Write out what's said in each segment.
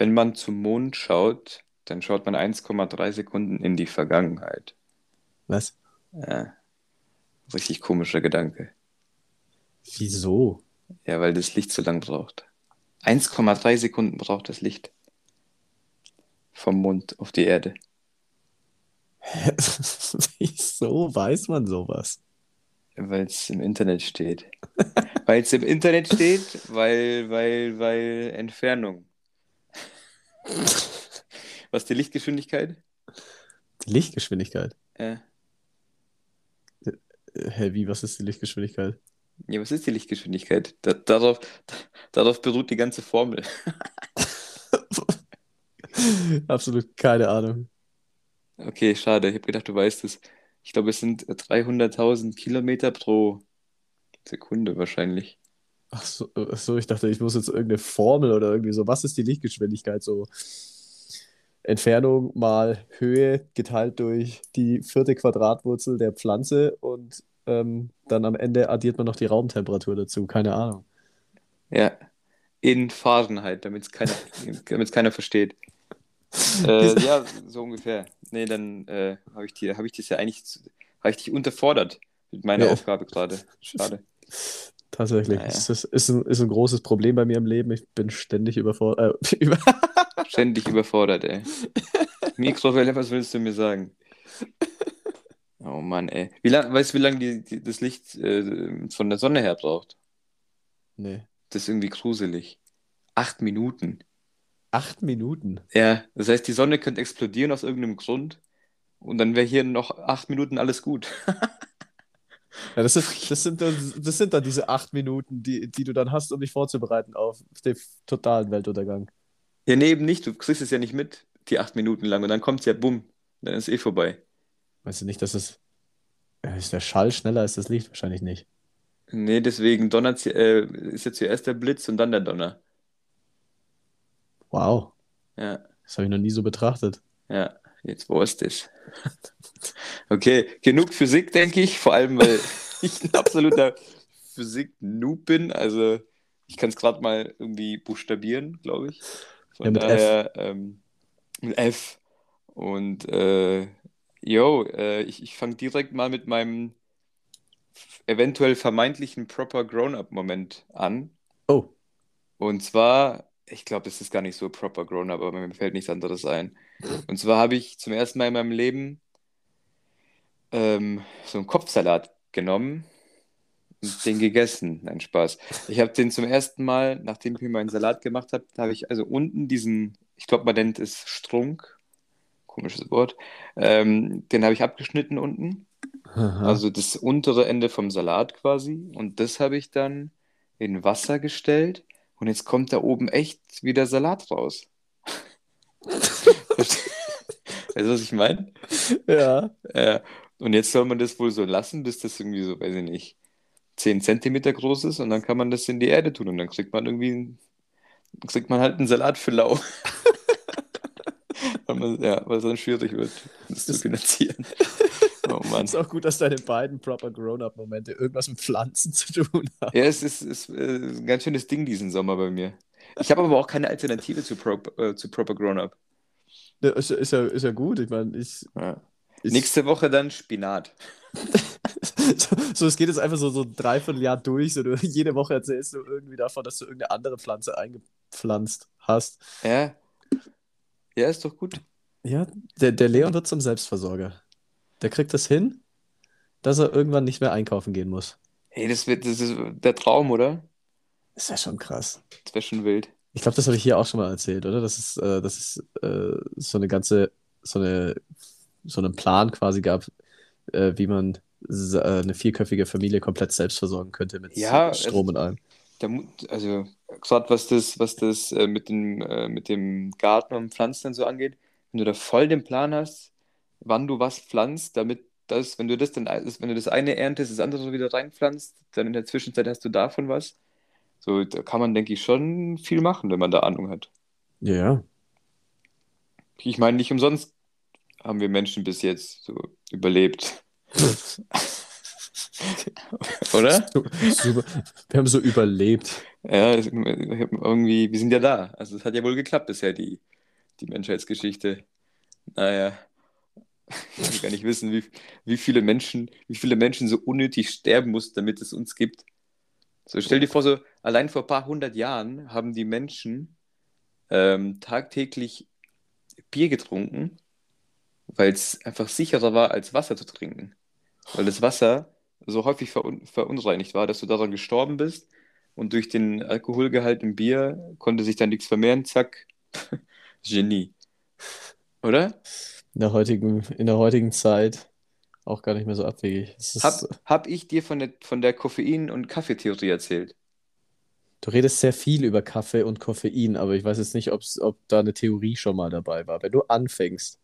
wenn man zum Mond schaut, dann schaut man 1,3 Sekunden in die Vergangenheit. Was? Ja, richtig komischer Gedanke. Wieso? Ja, weil das Licht so lang braucht. 1,3 Sekunden braucht das Licht vom Mond auf die Erde. Wieso weiß man sowas? Weil es im Internet steht. weil es im Internet steht, weil, weil, weil Entfernung. Was ist die Lichtgeschwindigkeit? Die Lichtgeschwindigkeit? Ja. Hä, wie, was ist die Lichtgeschwindigkeit? Ja, was ist die Lichtgeschwindigkeit? Da, darauf, da, darauf beruht die ganze Formel. Absolut keine Ahnung. Okay, schade. Ich habe gedacht, du weißt es. Ich glaube, es sind 300.000 Kilometer pro Sekunde wahrscheinlich. Ach so, ach so, ich dachte, ich muss jetzt irgendeine Formel oder irgendwie so. Was ist die Lichtgeschwindigkeit? So Entfernung mal Höhe geteilt durch die vierte Quadratwurzel der Pflanze und ähm, dann am Ende addiert man noch die Raumtemperatur dazu. Keine Ahnung. Ja, in Fahrenheit, damit es keiner, damit's keiner versteht. Äh, ja, so ungefähr. Nee, dann äh, habe ich, hab ich das ja eigentlich hab ich dich unterfordert mit meiner Ja. Aufgabe gerade. Schade. Tatsächlich. Naja. Das ist, ist, ein, ist ein großes Problem bei mir im Leben. Ich bin ständig überfordert. Äh, über Ständig überfordert, ey. Mikrowelle, was willst du mir sagen? Oh Mann, ey. Wie lang, weißt du, wie lange das Licht äh, von der Sonne her braucht? nee. Das ist irgendwie gruselig. Acht Minuten. Acht Minuten. Ja, das heißt, die Sonne könnte explodieren aus irgendeinem Grund und dann wäre hier noch acht Minuten alles gut. Ja, das, ist, das, sind, dann- das sind dann diese acht Minuten, die, die du dann hast, um dich vorzubereiten auf den totalen Weltuntergang. Ja, nee, eben nicht. Du kriegst es ja nicht mit, die acht Minuten lang. Und dann kommt es ja bumm. Dann ist eh vorbei. Weißt du nicht, dass es. Ja, Ist der Schall schneller als das Licht? Wahrscheinlich nicht. Nee, deswegen donnert äh, ist ja zuerst der Blitz und dann der Donner. Wow. Ja, Das habe ich noch nie so betrachtet. ja, jetzt wo ist das? Okay, genug Physik, denke ich. Vor allem, weil ich ein absoluter Physik-Noob bin. Also, ich kann es gerade mal irgendwie buchstabieren, glaube ich. Von Ja, mit F. daher, ähm, mit F. Und, äh, yo, äh, ich, ich fange direkt mal mit meinem eventuell vermeintlichen proper Grown-up-Moment an. Oh. Und zwar, ich glaube, es ist gar nicht so proper Grown-up, aber mir fällt nichts anderes ein. Und zwar habe ich zum ersten Mal in meinem Leben ähm, so einen Kopfsalat genommen und den gegessen. Nein, Spaß. Ich habe den zum ersten Mal, nachdem ich mir meinen Salat gemacht habe, habe ich also unten diesen, ich glaube, man nennt es Strunk, komisches Wort, ähm, den habe ich abgeschnitten unten. Aha. Also das untere Ende vom Salat quasi. Und das habe ich dann in Wasser gestellt. Und jetzt kommt da oben echt wieder Salat raus. weißt du, was ich meine? ja. Äh, und jetzt soll man das wohl so lassen, bis das irgendwie so, weiß ich nicht, 10 Zentimeter groß ist. Und dann kann man das in die Erde tun. Und dann kriegt man irgendwie, kriegt man halt einen Salat für lau. weil, man, ja, weil es dann schwierig wird, das zu finanzieren. Oh Mann. Ist auch gut, dass deine beiden proper Grown-Up-Momente irgendwas mit Pflanzen zu tun haben. Ja, es ist, ist, äh, ein ganz schönes Ding diesen Sommer bei mir. Ich habe aber auch keine Alternative zu, Pro, äh, zu Proper Grown-Up. Ja, ist, ja- ist, ja, ist ja gut. Ich meine, ich. Ja. ich Nächste Woche dann Spinat. so, so, es geht jetzt einfach so, so ein Dreivierteljahr durch. So, du, jede Woche erzählst du irgendwie davon, dass du irgendeine andere Pflanze eingepflanzt hast. Ja. Ja, ist doch gut. Ja, der, der Leon wird zum Selbstversorger. Der kriegt das hin, dass er irgendwann nicht mehr einkaufen gehen muss. Hey, das, wird, das ist der Traum, oder? Ist ja schon krass. Das wäre schon wild. Ich glaube, das habe ich hier auch schon mal erzählt, oder? Das ist, äh, das ist äh, so eine ganze, so eine, so einen Plan quasi gab, äh, wie man äh, eine vierköpfige Familie komplett selbst versorgen könnte mit Ja, Strom und allem. Also, gerade was das, was das äh, mit dem, äh, mit dem Garten und Pflanzen und so angeht, wenn du da voll den Plan hast, wann du was pflanzt, damit das, wenn du das dann, wenn du das eine erntest, das andere wieder reinpflanzt, dann in der Zwischenzeit hast du davon was. So, da kann man, denke ich, schon viel machen, wenn man da Ahnung hat. Ja, ja. Ich meine, nicht umsonst haben wir Menschen bis jetzt so überlebt. Oder? Super. Wir haben so überlebt. Ja, irgendwie, wir sind ja da. Also es hat ja wohl geklappt bisher, die, die Menschheitsgeschichte. Naja. Ich will gar nicht wissen, wie, wie viele Menschen, wie viele Menschen so unnötig sterben mussten, damit es uns gibt. So, stell dir vor, so allein vor ein paar hundert Jahren haben die Menschen ähm, tagtäglich Bier getrunken, weil es einfach sicherer war, als Wasser zu trinken. Weil das Wasser so häufig verun verunreinigt war, dass du daran gestorben bist und durch den Alkoholgehalt im Bier konnte sich dann nichts vermehren, zack, Genie. Oder? In der heutigen, in der heutigen Zeit auch gar nicht mehr so abwegig. Hab, hab ich dir von der, von der Koffein- und Kaffeetheorie erzählt? Du redest sehr viel über Kaffee und Koffein, aber ich weiß jetzt nicht, ob's, ob da eine Theorie schon mal dabei war. Wenn du anfängst,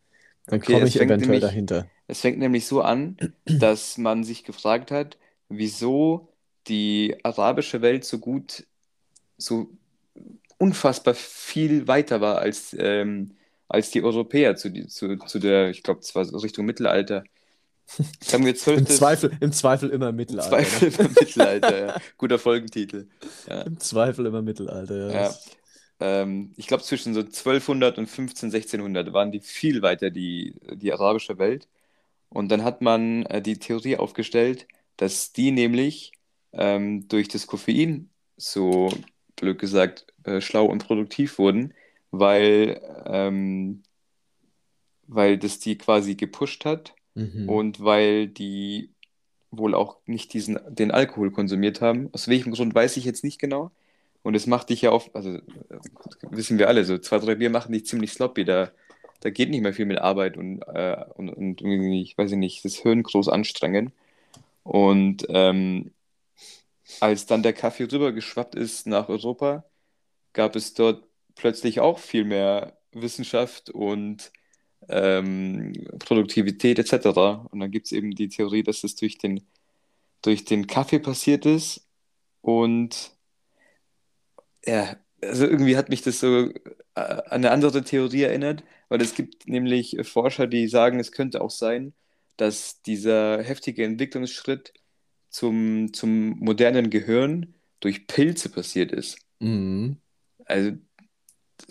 dann Okay, komme ich eventuell nämlich, dahinter. es fängt nämlich so an, dass man sich gefragt hat, wieso die arabische Welt so gut, so unfassbar viel weiter war als, ähm, als die Europäer zu, zu, zu der, ich glaube, es war so Richtung Mittelalter. Im 12. Zweifel, im Zweifel immer Mittelalter. Zweifel Ne? im Mittelalter, ja. Guter Folgentitel. Ja. Im Zweifel immer Mittelalter. Ja. Ja, ähm, ich glaube, zwischen so 1200 und 15, 1600 waren die viel weiter, die, die arabische Welt. Und dann hat man äh, die Theorie aufgestellt, dass die nämlich ähm, durch das Koffein so, blöd gesagt, äh, schlau und produktiv wurden, weil, ähm, weil das die quasi gepusht hat mhm. und weil die wohl auch nicht diesen, den Alkohol konsumiert haben. Aus welchem Grund weiß ich jetzt nicht genau. Und es macht dich ja auf, also äh, wissen wir alle, so zwei, drei Bier machen dich ziemlich sloppy. Da, da geht nicht mehr viel mit Arbeit und, äh, und, und irgendwie, ich weiß nicht, das Hirn groß anstrengen. Und ähm, als dann der Kaffee rübergeschwappt ist nach Europa, gab es dort plötzlich auch viel mehr Wissenschaft und ähm, Produktivität etc. Und dann gibt es eben die Theorie, dass es durch den, durch den Kaffee passiert ist. Und ja, also irgendwie hat mich das so äh, an eine andere Theorie erinnert, weil es gibt nämlich Forscher, die sagen, es könnte auch sein, dass dieser heftige Entwicklungsschritt zum, zum modernen Gehirn durch Pilze passiert ist. Mhm. Also,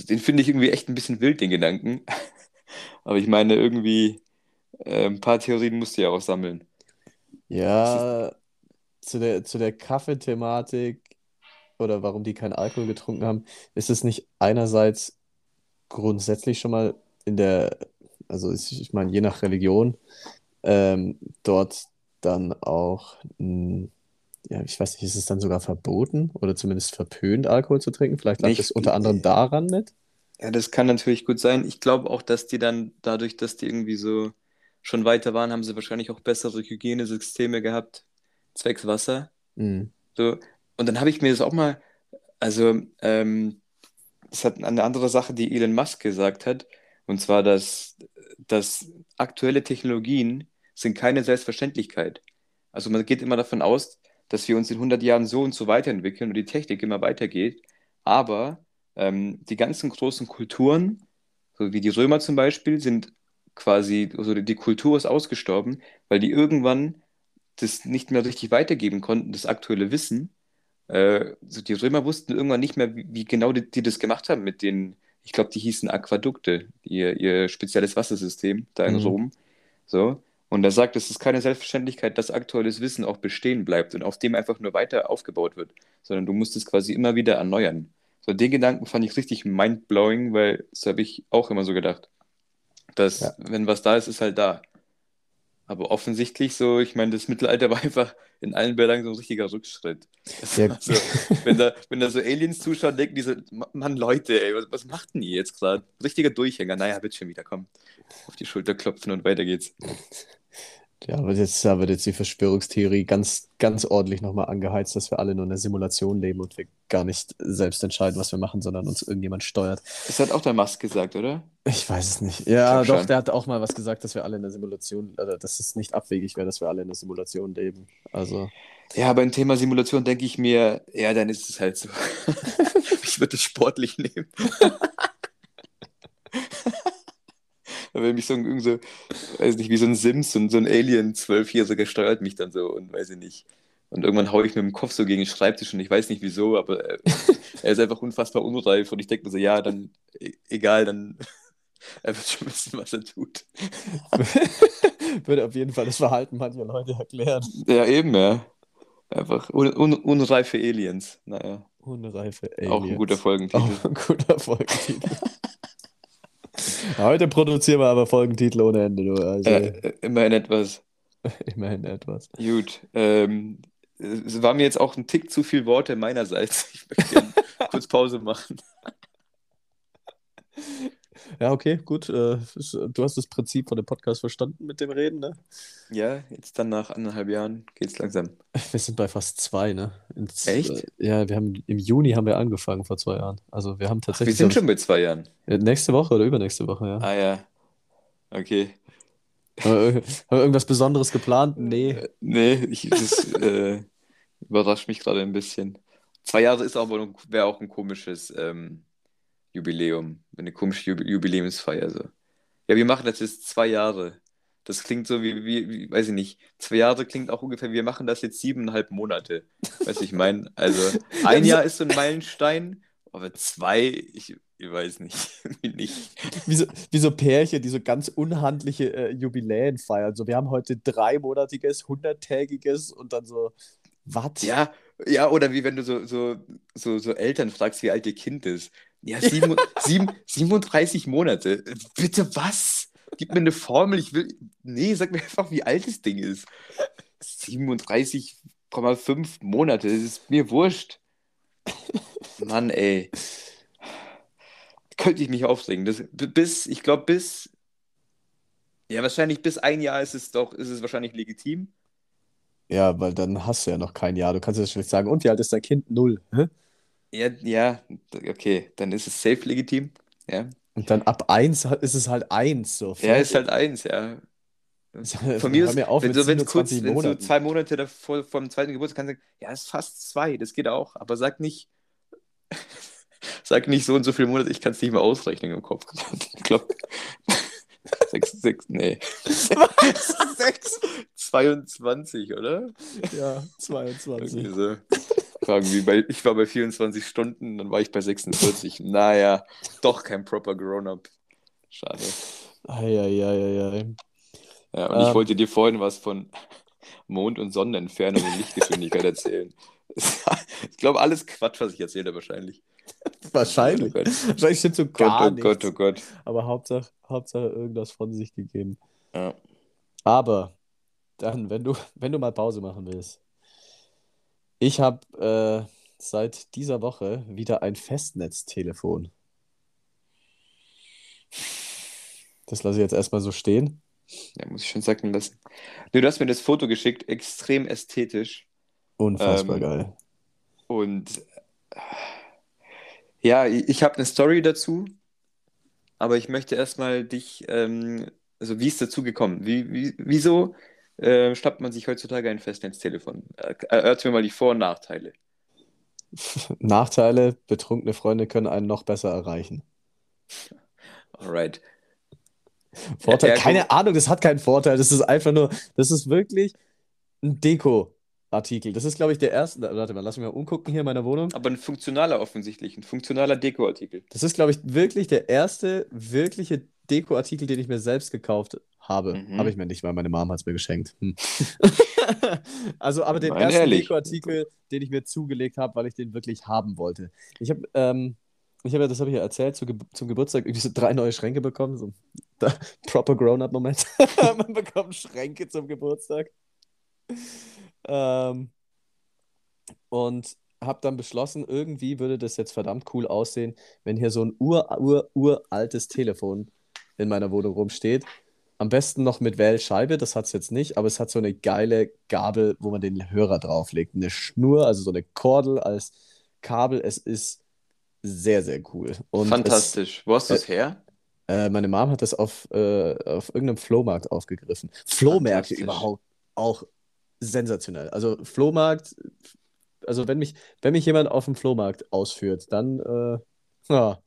den finde ich irgendwie echt ein bisschen wild, den Gedanken. Aber ich meine, irgendwie äh, ein paar Theorien musst du ja auch sammeln. Ist, Ja, zu der, zu der Kaffeethematik oder warum die keinen Alkohol getrunken haben, ist es nicht einerseits grundsätzlich schon mal in der, also ich, ich meine, je nach Religion, ähm, dort dann auch, mh, ja, ich weiß nicht, ist es dann sogar verboten oder zumindest verpönt, Alkohol zu trinken? Vielleicht lag nicht. unter anderem daran mit. Ja, das kann natürlich gut sein. Ich glaube auch, dass die dann dadurch, dass die irgendwie so schon weiter waren, haben sie wahrscheinlich auch bessere Hygienesysteme gehabt, zwecks Wasser. Mhm. So. Und dann habe ich mir das auch mal, also, ähm, das hat eine andere Sache, die Elon Musk gesagt hat, und zwar, dass, dass aktuelle Technologien sind keine Selbstverständlichkeit. Also man geht immer davon aus, dass wir uns in 100 Jahren so und so weiterentwickeln und die Technik immer weitergeht, aber ähm, die ganzen großen Kulturen, so wie die Römer zum Beispiel, sind quasi, also die Kultur ist ausgestorben, weil die irgendwann das nicht mehr richtig weitergeben konnten, das aktuelle Wissen. Äh, so die Römer wussten irgendwann nicht mehr, wie, wie genau die, die das gemacht haben mit den, ich glaube, die hießen Aquädukte, ihr, ihr spezielles Wassersystem da in Mhm. Rom. So. Und er sagt, es ist keine Selbstverständlichkeit, dass aktuelles Wissen auch bestehen bleibt und auf dem einfach nur weiter aufgebaut wird, sondern du musst es quasi immer wieder erneuern. So, den Gedanken fand ich richtig mindblowing, weil das habe ich auch immer so gedacht, dass Ja. wenn was da ist, ist halt da. Aber offensichtlich so, ich meine, das Mittelalter war einfach in allen Belangen so ein richtiger Rückschritt. Ja, war so, wenn da, wenn da so Aliens zuschauen, denken die so, Mann, Leute, ey, was, was macht denn ihr jetzt gerade? Richtiger Durchhänger, naja, wird schon wieder, komm. Auf die Schulter klopfen und weiter geht's. Ja, aber jetzt, da wird jetzt die Verschwörungstheorie ganz, ganz ordentlich nochmal angeheizt, dass wir alle nur in einer Simulation leben und wir gar nicht selbst entscheiden, was wir machen, sondern uns irgendjemand steuert. Das hat auch der Musk gesagt, oder? Ich weiß es nicht. Ich Ja, doch, schon. der hat auch mal was gesagt, dass wir alle in der Simulation, oder dass es nicht abwegig wäre, dass wir alle in der Simulation leben. Also, Ja, beim Thema Simulation denke ich mir, ja, dann ist es halt so. Ich würde es sportlich nehmen. wenn mich so, ein- irgend so, weiß nicht, wie so ein Sims und so ein Alien Zwölfjähriger steuert mich dann so und weiß ich nicht. Und irgendwann haue ich mit dem Kopf so gegen den Schreibtisch und ich weiß nicht wieso, aber er, er ist einfach unfassbar unreif und ich denke mir so, ja, dann e- egal, dann er wird schon wissen, was er tut. Würde auf jeden Fall das Verhalten mancher Leute erklären. Ja, eben, ja. Einfach un, un, unreife Aliens. Naja, Unreife auch ein guter Aliens. Folgentitel. Auch ein guter Folgentitel. Heute produzieren wir aber Folgentitel ohne Ende, du. Also Äh, äh, immerhin etwas. immerhin etwas. Gut. Ähm, es war mir jetzt auch ein Tick zu viel Worte meinerseits. Ich möchte kurz Pause machen. Ja, okay, gut. Äh, ist- du hast das Prinzip von dem Podcast verstanden mit dem Reden, ne? Ja, jetzt dann nach anderthalb Jahren geht's langsam. Wir sind bei fast zwei, ne? Ins, Echt? Äh, ja, wir haben im Juni haben wir angefangen vor zwei Jahren. Also wir haben Ach, wir tatsächlich sind schon bei zwei Jahren. äh, nächste Woche oder übernächste Woche, ja. Ah ja. Okay. Haben wir, irgendwas Besonderes geplant? Nee. Äh, Nee, ich, das äh, überrascht mich gerade ein bisschen. Zwei Jahre ist aber wäre auch ein komisches ähm, Jubiläum, eine komische Jubi- Jubiläumsfeier. So. Ja, wir machen das jetzt zwei Jahre. Das klingt so wie, wie, wie, weiß ich nicht, zwei Jahre klingt auch ungefähr, wir machen das jetzt siebeneinhalb Monate. Weißt du, ich meine, also ein Jahr ist so ein Meilenstein, aber zwei, ich, ich weiß nicht, irgendwie nicht. Wie so, wie so Pärchen, die so ganz unhandliche äh, Jubiläen feiern. So, wir haben heute dreimonatiges, hunderttägiges und dann so, was? Ja, ja, oder wie wenn du so, so, so, so Eltern fragst, wie alt ihr Kind ist. Ja, sieben, sieben, 37 Monate. Bitte was? Gib mir eine Formel. Ich will. Nee, sag mir einfach, wie alt das Ding ist. 37,5 Monate. Das ist mir wurscht. Mann, ey. Könnte ich mich aufregen. Das, bis, ich glaube, bis. Ja, wahrscheinlich bis ein Jahr ist es doch, ist es wahrscheinlich legitim. Ja, weil dann hast du ja noch kein Jahr. Du kannst ja schlecht sagen, und wie alt ist dein Kind? Null. Hä? Ja, ja, okay, dann ist es safe legitim. Ja, Und dann ab eins ist es halt eins. So, ja ist halt eins, ja. Von mir ist, auf wenn so, wenn es kurz, 27 wenn Monaten. zwei Monate davor vom zweiten Geburtstag kannst du sagen, ja, ist fast zwei, das geht auch, aber sag nicht, sag nicht so und so viele Monate, ich kann es nicht mehr ausrechnen im Kopf. Ich glaube, sechs, sechs, nee. sechs, 22, oder? Ja, Irgendwie 22. so. Irgendwie bei, ich war bei 24 Stunden, dann war ich bei 46. Naja, doch kein proper Grown-up. Schade. Eieieiei. Ja, und ich Ähm. wollte dir vorhin was von Mond- und Sonnenentfernung und Lichtgeschwindigkeit erzählen. Ich glaube, alles Quatsch, was ich erzähle, wahrscheinlich. Wahrscheinlich. Oh Gott, Wahrscheinlich stimmt so Gott, gar oh nichts. Gott, oh Gott. Aber Hauptsache, Hauptsache irgendwas von sich gegeben. Ja. Aber dann, wenn du, wenn du mal Pause machen willst. Ich habe äh, seit dieser Woche wieder ein Festnetztelefon. Das lasse ich jetzt erstmal so stehen. ja, muss ich schon sacken lassen. Nee, du hast mir das Foto geschickt, extrem ästhetisch. Unfassbar Ähm, geil. Und äh, ja, ich, ich habe eine Story dazu, aber ich möchte erstmal dich, ähm, also wie ist dazu gekommen? Wie, wie, wieso äh, schnappt man sich heutzutage ein Festnetztelefon? Äh, Erörter mir mal die Vor- und Nachteile. Nachteile, betrunkene Freunde können einen noch besser erreichen. Alright. Vorteil, ergo- keine Ahnung, das hat keinen Vorteil. Das ist einfach nur, das ist wirklich ein Deko-Artikel. Das ist, glaube ich, der erste. Warte mal, lass mich mal umgucken hier in meiner Wohnung. Aber ein funktionaler offensichtlich, ein funktionaler Dekoartikel. Das ist, glaube ich, wirklich der erste wirkliche Deko-Artikel, den ich mir selbst gekauft habe. Mhm. Habe ich mir nicht, weil meine Mom hat es mir geschenkt. Hm. also, aber den Meine ersten ehrlich. Deko-Artikel, den ich mir zugelegt habe, weil ich den wirklich haben wollte. Ich habe, ähm, ich habe ja, das habe ich ja erzählt, zu Ge zum Geburtstag irgendwie so drei neue Schränke bekommen. So da, proper Grown-up-Moment. Man bekommt Schränke zum Geburtstag. Ähm, und habe dann beschlossen, irgendwie würde das jetzt verdammt cool aussehen, wenn hier so ein ur, ur, uraltes Telefon in meiner Wohnung rumsteht. Am besten noch mit Wählscheibe, das hat es jetzt nicht, aber es hat so eine geile Gabel, wo man den Hörer drauflegt. Eine Schnur, also so eine Kordel als Kabel. Es ist sehr, sehr cool. Und Fantastisch. Wo hast du es her? Es, äh, meine Mom hat das auf, äh, auf irgendeinem Flohmarkt aufgegriffen. Flohmärkte überhaupt auch sensationell. Also Flohmarkt, also wenn mich, wenn mich jemand auf dem Flohmarkt ausführt, dann äh, ja,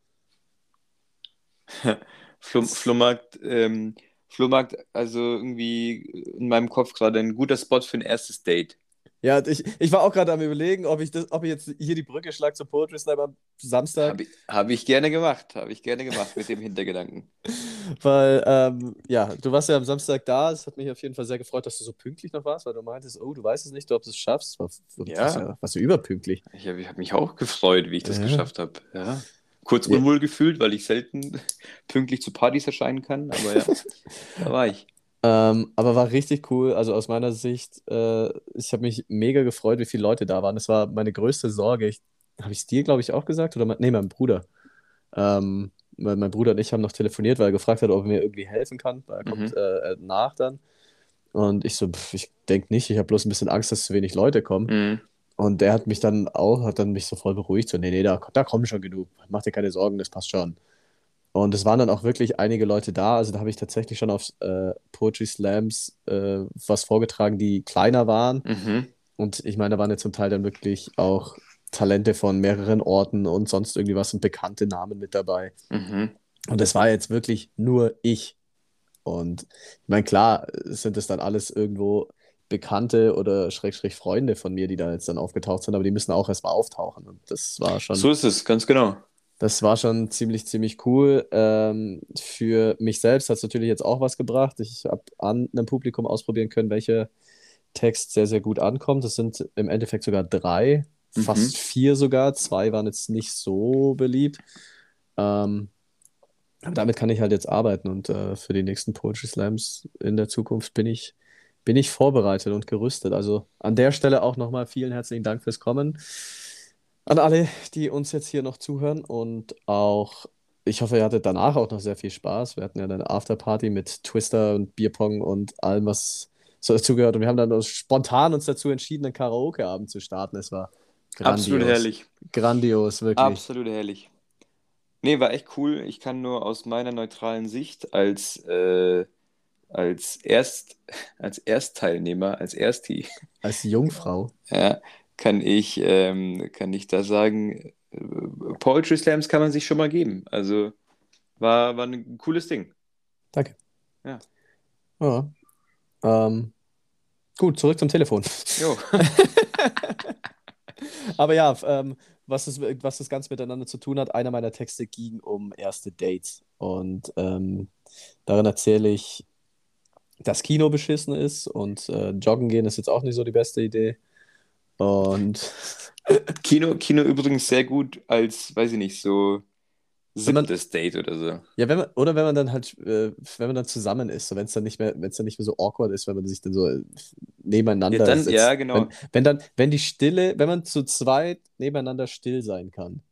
Flohmarkt, ähm, Flohmarkt, also irgendwie in meinem Kopf gerade ein guter Spot für ein erstes Date. Ja, ich, ich war auch gerade am überlegen, ob ich, das, ob ich jetzt hier die Brücke schlage zum Poetry Slam am Samstag. Habe ich, hab ich gerne gemacht, habe ich gerne gemacht mit dem Hintergedanken. Weil, ähm, ja, du warst ja am Samstag da. Es hat mich auf jeden Fall sehr gefreut, dass du so pünktlich noch warst, weil du meintest, oh, du weißt es nicht, ob du es schaffst. War, Ja. ja. Warst du überpünktlich. Ich habe hab mich auch gefreut, wie ich das Ja. geschafft habe. Ja. Kurz Ja. unwohl gefühlt, weil ich selten pünktlich zu Partys erscheinen kann, aber ja, da war ich. Ähm, aber war richtig cool. Also aus meiner Sicht, äh, ich habe mich mega gefreut, wie viele Leute da waren. Das war meine größte Sorge. Habe ich es dir, glaube ich, auch gesagt? Oder mein, nee, meinem Bruder. Ähm, weil mein Bruder und ich haben noch telefoniert, weil er gefragt hat, ob er mir irgendwie helfen kann, weil er kommt Mhm. äh, nach dann. Und ich so, pff, ich denke nicht, ich habe bloß ein bisschen Angst, dass zu wenig Leute kommen. Mhm. Und der hat mich dann auch, hat dann mich so voll beruhigt, so, nee, nee, da, da kommen schon genug. Mach dir keine Sorgen, das passt schon. Und es waren dann auch wirklich einige Leute da. Also da habe ich tatsächlich schon auf äh, Poetry Slams äh, was vorgetragen, die kleiner waren. Mhm. Und ich meine, da waren ja zum Teil dann wirklich auch Talente von mehreren Orten und sonst irgendwie was und bekannte Namen mit dabei. Mhm. Und es war jetzt wirklich nur ich. Und ich meine, klar sind es dann alles irgendwo Bekannte oder Schrägstrich Freunde von mir, die da jetzt dann aufgetaucht sind, aber die müssen auch erstmal auftauchen. Und das war schon, So ist es, ganz genau. das war schon ziemlich, ziemlich cool. Ähm, für mich selbst hat es natürlich jetzt auch was gebracht. Ich habe an einem Publikum ausprobieren können, welcher Text sehr, sehr gut ankommt. Das sind im Endeffekt sogar drei, Mhm. fast vier sogar. Zwei waren jetzt nicht so beliebt. Ähm, aber damit kann ich halt jetzt arbeiten und äh, für die nächsten Poetry Slams in der Zukunft bin ich, bin ich vorbereitet und gerüstet. Also an der Stelle auch nochmal vielen herzlichen Dank fürs Kommen. An alle, die uns jetzt hier noch zuhören und auch, ich hoffe, ihr hattet danach auch noch sehr viel Spaß. Wir hatten ja eine Afterparty mit Twister und Bierpong und allem, was so dazugehört. Und wir haben dann spontan uns dazu entschieden, einen Karaoke-Abend zu starten. Es war Absolut grandios. herrlich. Grandios, wirklich. Absolut herrlich. Nee, war echt cool. Ich kann nur aus meiner neutralen Sicht als, äh, als, Erst, als Erstteilnehmer, als Ersti, Als Jungfrau. ja, kann ich, ähm, kann ich da sagen, äh, Poetry Slams kann man sich schon mal geben. Also war, war ein cooles Ding. Danke. Ja. Ja. Ähm, gut, zurück zum Telefon. Jo. Aber ja, ähm, was, das, was das Ganze miteinander zu tun hat, einer meiner Texte ging um erste Dates. Und ähm, darin erzähle ich, dass Kino beschissen ist und äh, joggen gehen ist jetzt auch nicht so die beste Idee. Und Kino, Kino übrigens sehr gut als, weiß ich nicht, so siebtes Date oder so. ja, wenn man, oder wenn man dann halt, äh, wenn man dann zusammen ist, so wenn es dann nicht mehr, wenn es dann nicht mehr so awkward ist, wenn man sich dann so äh, nebeneinander Ja, dann, sitzt. ja, genau. Wenn, wenn dann, wenn die Stille, wenn man zu zweit nebeneinander still sein kann,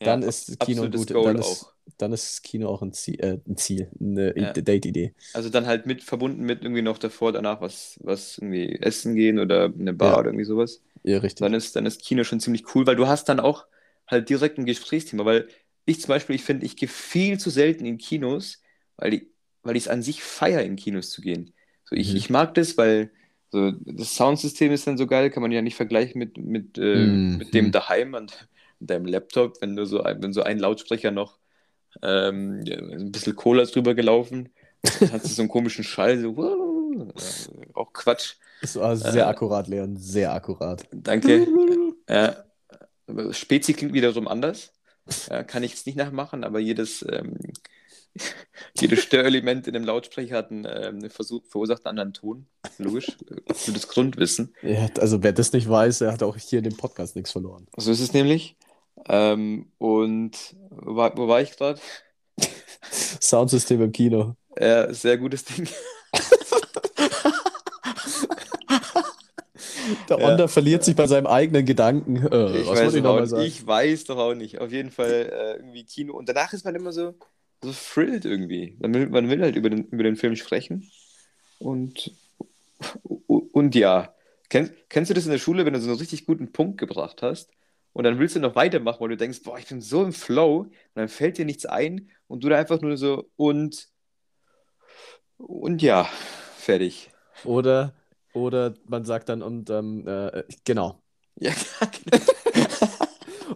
Ja, dann ist Kino gut, dann ist, auch. Dann ist Kino auch ein Ziel, äh, ein Ziel eine Ja. Date-Idee. Also dann halt mit verbunden mit irgendwie noch davor, danach was, was irgendwie essen gehen oder eine Bar Ja. oder irgendwie sowas. Ja, richtig. Dann ist, dann ist Kino schon ziemlich cool, weil du hast dann auch halt direkt ein Gesprächsthema, weil ich zum Beispiel, ich finde, ich gehe viel zu selten in Kinos, weil ich, weil ich es an sich feiere, in Kinos zu gehen. So, ich, Mhm. ich mag das, weil so, das Soundsystem ist dann so geil, kann man ja nicht vergleichen mit, mit, äh, Mhm. mit dem daheim an, an deinem Laptop, wenn du so ein, wenn so ein Lautsprecher noch ähm, ein bisschen Cola ist drüber gelaufen, dann hast du so einen komischen Schall, so wow, äh, auch Quatsch. Das war sehr Äh, akkurat, Leon, sehr akkurat. Danke. Ja, aber Spezi klingt wiederum anders. Ja, kann ich jetzt nicht nachmachen, aber jedes, ähm, jedes Störelement in dem Lautsprecher hat einen ähm, Versuch, verursacht einen anderen Ton. Logisch. Für das Grundwissen. Ja, also wer das nicht weiß, der hat auch hier in dem Podcast nichts verloren. So ist es nämlich. Ähm, und wo war, wo war ich gerade? Soundsystem im Kino. Äh, sehr gutes Ding. Der Ja. Onder verliert sich bei seinem eigenen Gedanken. Äh, Ich weiß, ich auch, ich weiß doch auch nicht. Auf jeden Fall äh, irgendwie Kino. Und danach ist man immer so, so thrilled irgendwie. Man will, man will halt über den, über den Film sprechen. Und, und ja. Kennst, kennst du das in der Schule, wenn du so einen richtig guten Punkt gebracht hast und dann willst du noch weitermachen, weil du denkst, boah, ich bin so im Flow und dann fällt dir nichts ein und du da einfach nur so und und ja, fertig. Oder, oder man sagt dann und ähm, äh, genau. Ja,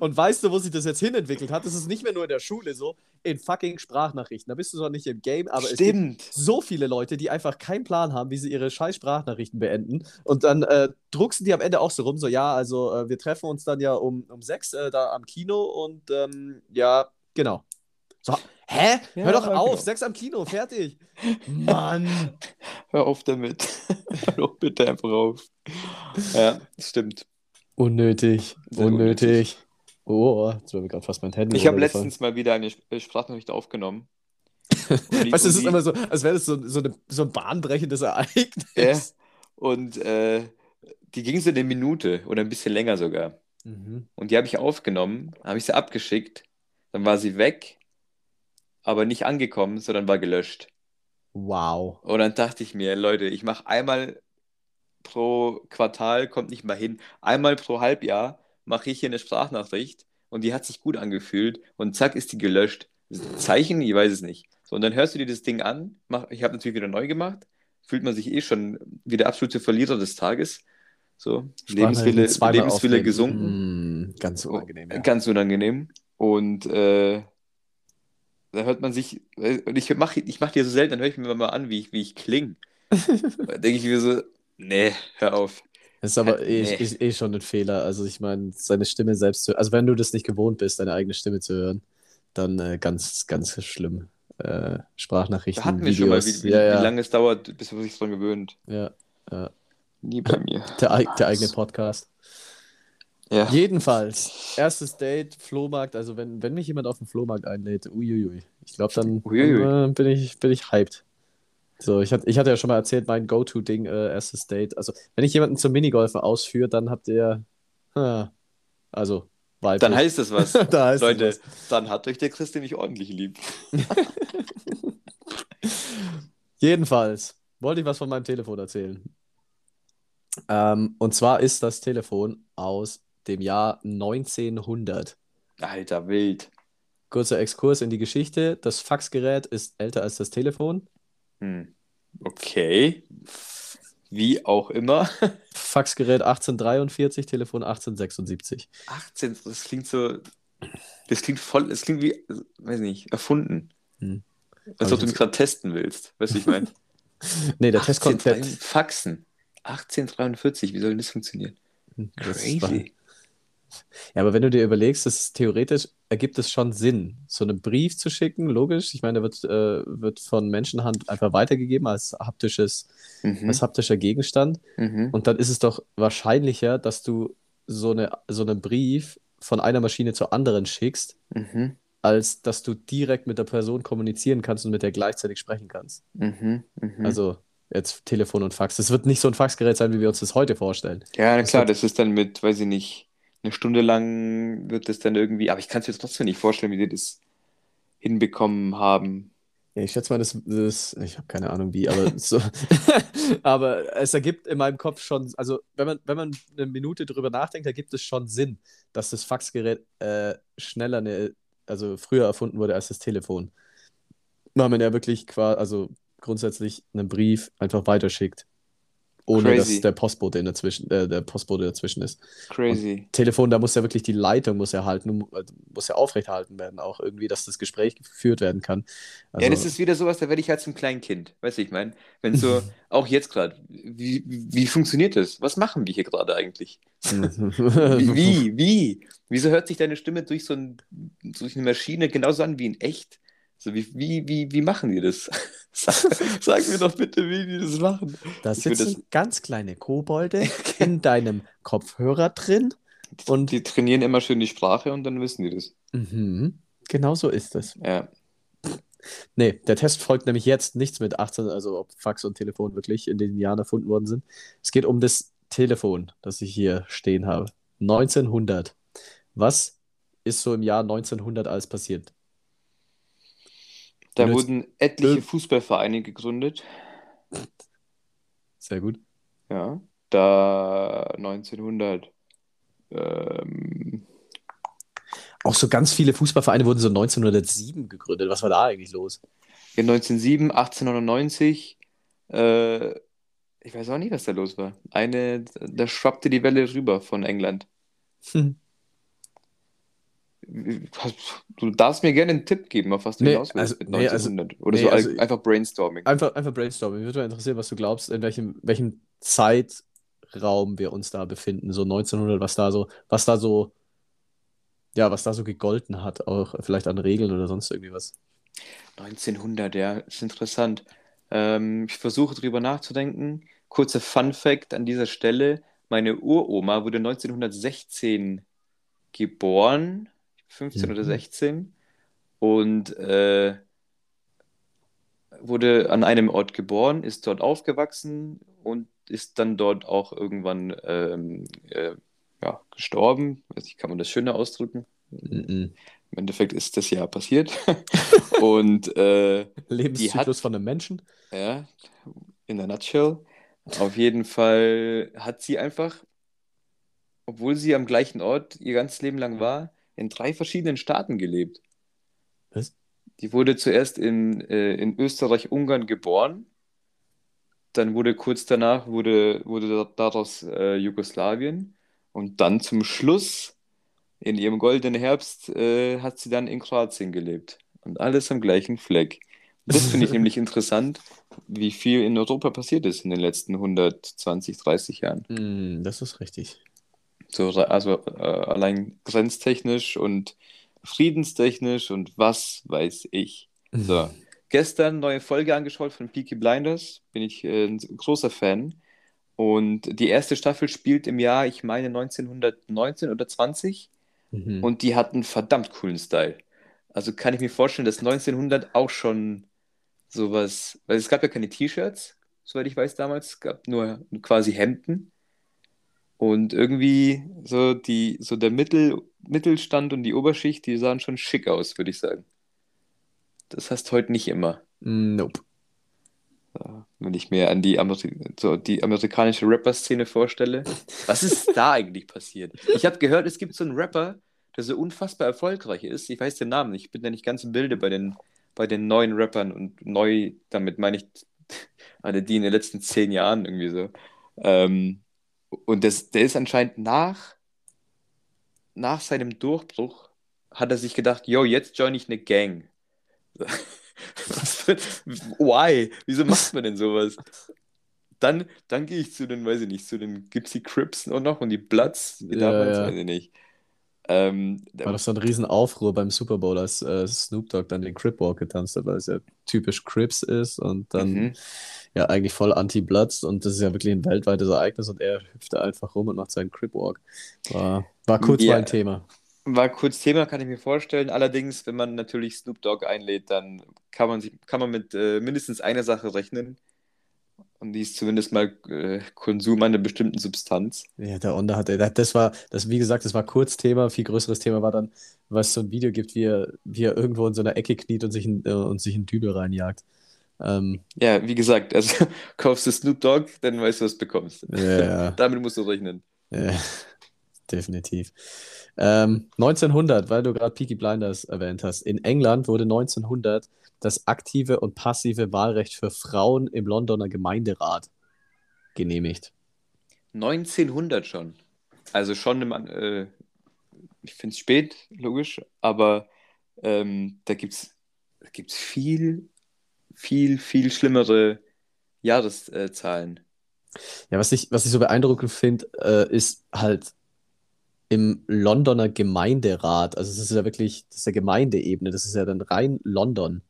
Und weißt du, wo sich das jetzt hinentwickelt hat? Das ist nicht mehr nur in der Schule so, in fucking Sprachnachrichten. Da bist du zwar nicht im Game, aber es Stimmt. gibt so viele Leute, die einfach keinen Plan haben, wie sie ihre scheiß Sprachnachrichten beenden. Und dann äh, druckst du die am Ende auch so rum, so, ja, also äh, wir treffen uns dann ja um, um sechs äh, da am Kino und ähm, ja, genau. So, hä? Ja, Hör doch auf, genau. sechs am Kino, fertig. Mann. Hör auf damit. Hör doch bitte einfach auf. Ja, stimmt. Unnötig, Sehr unnötig. Oh, jetzt war mir gerade fast mein Handy Ich habe letztens mal wieder eine Sp- Sprachnachricht aufgenommen. Die- Weißt du, es ist immer so, als wäre das so, so, eine, so ein bahnbrechendes Ereignis. Ja. Und äh, die ging so eine Minute oder ein bisschen länger sogar. Mhm. Und die habe ich aufgenommen, habe ich sie abgeschickt, dann war sie weg, aber nicht angekommen, sondern war gelöscht. Wow. Und dann dachte ich mir, Leute, ich mache einmal pro Quartal, kommt nicht mal hin, einmal pro Halbjahr mache ich hier eine Sprachnachricht und die hat sich gut angefühlt und zack ist die gelöscht. Zeichen, ich weiß es nicht. So, und dann hörst du dir das Ding an, mach, ich habe natürlich wieder neu gemacht, fühlt man sich eh schon wie der absolute Verlierer des Tages. So, Lebenswille, Lebenswille gesunken. Mm, ganz unangenehm, ja. Ganz unangenehm. Und äh, da hört man sich, und ich mache ich mach die so selten, dann höre ich mir mal an, wie ich, wie ich klinge. Da denke ich mir so, nee, hör auf. Das ist aber eh, Nee. eh, eh schon ein Fehler. Also ich meine, seine Stimme selbst zu, also wenn du das nicht gewohnt bist, deine eigene Stimme zu hören, dann äh, ganz, ganz schlimm. Äh, Sprachnachrichten, Da hatten wir schon mal, Videos. wie, wie, ja, ja, wie lange es dauert, bis man sich dran gewöhnt. ja, ja. Nie bei mir. Der, der eigene Podcast. Ja. Jedenfalls, erstes Date, Flohmarkt. Also wenn, wenn mich jemand auf den Flohmarkt einlädt, uiuiui. Ich glaube, dann, Uiuiui. äh, bin, ich, bin ich hyped. So, ich, hatte- ich hatte ja schon mal erzählt, mein Go-To-Ding, äh, erstes Date. Also, wenn ich jemanden zum Minigolfen ausführe, dann habt ihr, ha, also, weiblich. Dann heißt es was. da heißt es Leute, was. dann hat euch der Christi nicht ordentlich lieb. Jedenfalls, wollte ich was von meinem Telefon erzählen. Ähm, und zwar ist das Telefon aus dem Jahr 1900. Alter, wild. Kurzer Exkurs in die Geschichte. Das Faxgerät ist älter als das Telefon. Hm. Okay. Wie auch immer. Faxgerät 1843, Telefon 1876. 18, das klingt so. Das klingt voll, das klingt wie, weiß nicht, erfunden. Hm. Als ob du ich mich gerade testen willst. Weißt du, ich meine? Nee, der Test kommt 18, fett. Faxen. 1843, wie soll denn das funktionieren? Das Crazy. Ja, aber wenn du dir überlegst, das ist theoretisch ergibt es schon Sinn, so einen Brief zu schicken, logisch. Ich meine, der wird, äh, wird von Menschenhand einfach weitergegeben als haptisches, Mhm. als haptischer Gegenstand. Mhm. Und dann ist es doch wahrscheinlicher, dass du so eine, so einen Brief von einer Maschine zur anderen schickst, Mhm. als dass du direkt mit der Person kommunizieren kannst und mit der gleichzeitig sprechen kannst. Mhm. Mhm. Also jetzt Telefon und Fax. Das wird nicht so ein Faxgerät sein, wie wir uns das heute vorstellen. ja, na das klar, wird- das ist dann mit, weiß ich nicht, eine Stunde lang wird das dann irgendwie, aber ich kann es mir trotzdem nicht vorstellen, wie die das hinbekommen haben. Ja, ich schätze mal, das, das ich habe keine Ahnung wie, aber so. aber es ergibt in meinem Kopf schon, also wenn man, wenn man eine Minute drüber nachdenkt, ergibt es schon Sinn, dass das Faxgerät äh, schneller, eine, also früher erfunden wurde als das Telefon. Weil man ja wirklich quasi, also grundsätzlich einen Brief einfach weiterschickt. Ohne Crazy. dass der Postbote in dazwischen, äh, der Postbote dazwischen ist. Crazy. Telefon, da muss ja wirklich die Leitung muss ja halten, muss ja aufrechterhalten werden, auch irgendwie, dass das Gespräch geführt werden kann. Also, Ja, das ist wieder sowas, da werde ich halt zum kleinen Kind. Weißt du, ich meine, wenn so, auch jetzt gerade, wie, wie funktioniert das? Was machen wir hier gerade eigentlich? Wie, wie, wie? Wieso hört sich deine Stimme durch so ein, durch eine Maschine genauso an wie in echt? So, wie, wie, wie, wie machen die das? Sag, sag mir doch bitte, wie die das machen. Da sitzen ganz kleine Kobolde in deinem Kopfhörer drin und Die trainieren immer schön die Sprache und dann wissen die das. mhm, genau so ist es. Ja. Nee, der Test folgt nämlich jetzt nichts mit 18, also ob Fax und Telefon wirklich in den Jahren erfunden worden sind. Es geht um das Telefon, das ich hier stehen habe. 1900. Was ist so im Jahr 1900 alles passiert? Da jetzt- wurden etliche. Fußballvereine gegründet. Sehr gut. Ja. Da 1900. Ähm, Auch so ganz viele Fußballvereine wurden so 1907 gegründet. Was war da eigentlich los? Ja, 1907, 1899, äh, ich weiß auch nicht, was da los war. Eine, da schwappte die Welle rüber von England. Hm. Du darfst mir gerne einen Tipp geben, auf was du Nee, hinaus willst also- mit nee, also- 1900. Oder nee, so also- einfach Brainstorming. Einfach, einfach brainstormen. Mich würde mal interessieren, was du glaubst, in welchem, welchem Zeitraum wir uns da befinden. So 1900, was da so, was da so, ja, was da so gegolten hat, auch vielleicht an Regeln oder sonst irgendwie was. 1900, ja, ist interessant. Ähm, ich versuche drüber nachzudenken. Kurzer Fun Fact an dieser Stelle: Meine Uroma wurde 1916 geboren, 15 oder Mhm. 16, und äh, wurde an einem Ort geboren, ist dort aufgewachsen und ist dann dort auch irgendwann ähm, äh, ja, gestorben. Weiß nicht, kann man das schöner ausdrücken? Mhm. Im Endeffekt ist das ja passiert. Und äh, Lebenszyklus hat- von einem Menschen. ja, in a nutshell. Auf jeden Fall hat sie einfach, obwohl sie am gleichen Ort ihr ganzes Leben lang war, in drei verschiedenen Staaten gelebt. Was? Die wurde zuerst in, äh, in Österreich-Ungarn geboren. Dann wurde kurz danach wurde, wurde daraus äh, Jugoslawien. Und dann zum Schluss, in ihrem goldenen Herbst, äh, hat sie dann in Kroatien gelebt. Und alles am gleichen Fleck. Das finde ich nämlich interessant, wie viel in Europa passiert ist in den letzten 120, 30 Jahren. Mm, das ist richtig. So, also äh, allein grenztechnisch und friedenstechnisch und was weiß ich. So, gestern neue Folge angeschaut von Peaky Blinders, bin ich äh, ein großer Fan. Und die erste Staffel spielt im Jahr, ich meine 1919 oder 20 Mhm. und die hat einen verdammt coolen Style. Also kann ich mir vorstellen, dass 1900 auch schon sowas, weil es gab ja keine T-Shirts, soweit ich weiß damals, es gab nur quasi Hemden. Und irgendwie so die, so der Mittel, Mittelstand und die Oberschicht, die sahen schon schick aus, würde ich sagen. Das hast heute nicht immer. Nope. Wenn ich mir an die, Ameri so die amerikanische Rapper-Szene vorstelle. Was ist da eigentlich passiert? Ich habe gehört, es gibt so einen Rapper, der so unfassbar erfolgreich ist. Ich weiß den Namen nicht. Ich bin da nicht ganz im Bilde bei den, bei den neuen Rappern. Und neu, damit meine ich alle die in den letzten zehn Jahren irgendwie so. Ähm, und das, der ist anscheinend nach, nach seinem Durchbruch, hat er sich gedacht, yo, jetzt join ich eine Gang. Was für, why? Wieso macht man denn sowas? Dann, dann gehe ich zu den, weiß ich nicht, zu den, gibt's die Crips noch und die Bloods, wie Ja, damals, ja. weiß ich nicht. Ähm, War doch so ein Riesenaufruhr beim Super Bowl, als äh, Snoop Dogg dann den Crip Walk getanzt hat, weil es ja typisch Crips ist und dann mhm. ja eigentlich voll Anti-Bloods und das ist ja wirklich ein weltweites Ereignis und er hüpft da einfach rum und macht seinen Crip Walk. War, war kurz Ja. mal ein Thema. War kurz Thema, kann ich mir vorstellen. Allerdings, wenn man natürlich Snoop Dogg einlädt, dann kann man, sich, kann man mit äh, mindestens einer Sache rechnen. Und die ist zumindest mal äh, Konsum einer bestimmten Substanz. Ja, der Onda hat, das war, das, wie gesagt, das war kurz Thema. Viel größeres Thema war dann, was so ein Video gibt, wie er, wie er irgendwo in so einer Ecke kniet und sich in, äh, und sich in Dübel reinjagt. Ähm, Ja, wie gesagt, also kaufst du Snoop Dogg, dann weißt du, was du bekommst. ja, Damit musst du rechnen. ja, definitiv. Ähm, 1900, weil du gerade Peaky Blinders erwähnt hast. In England wurde 1900 das aktive und passive Wahlrecht für Frauen im Londoner Gemeinderat genehmigt. 1900 schon. Also schon, äh, ich finde es spät, logisch, aber ähm, da gibt es gibt's viel, viel, viel schlimmere Jahreszahlen. Ja, was ich, was ich so beeindruckend finde, äh, ist halt im Londoner Gemeinderat, also es ist ja wirklich, das ist ja Gemeindeebene, das ist ja dann rein London,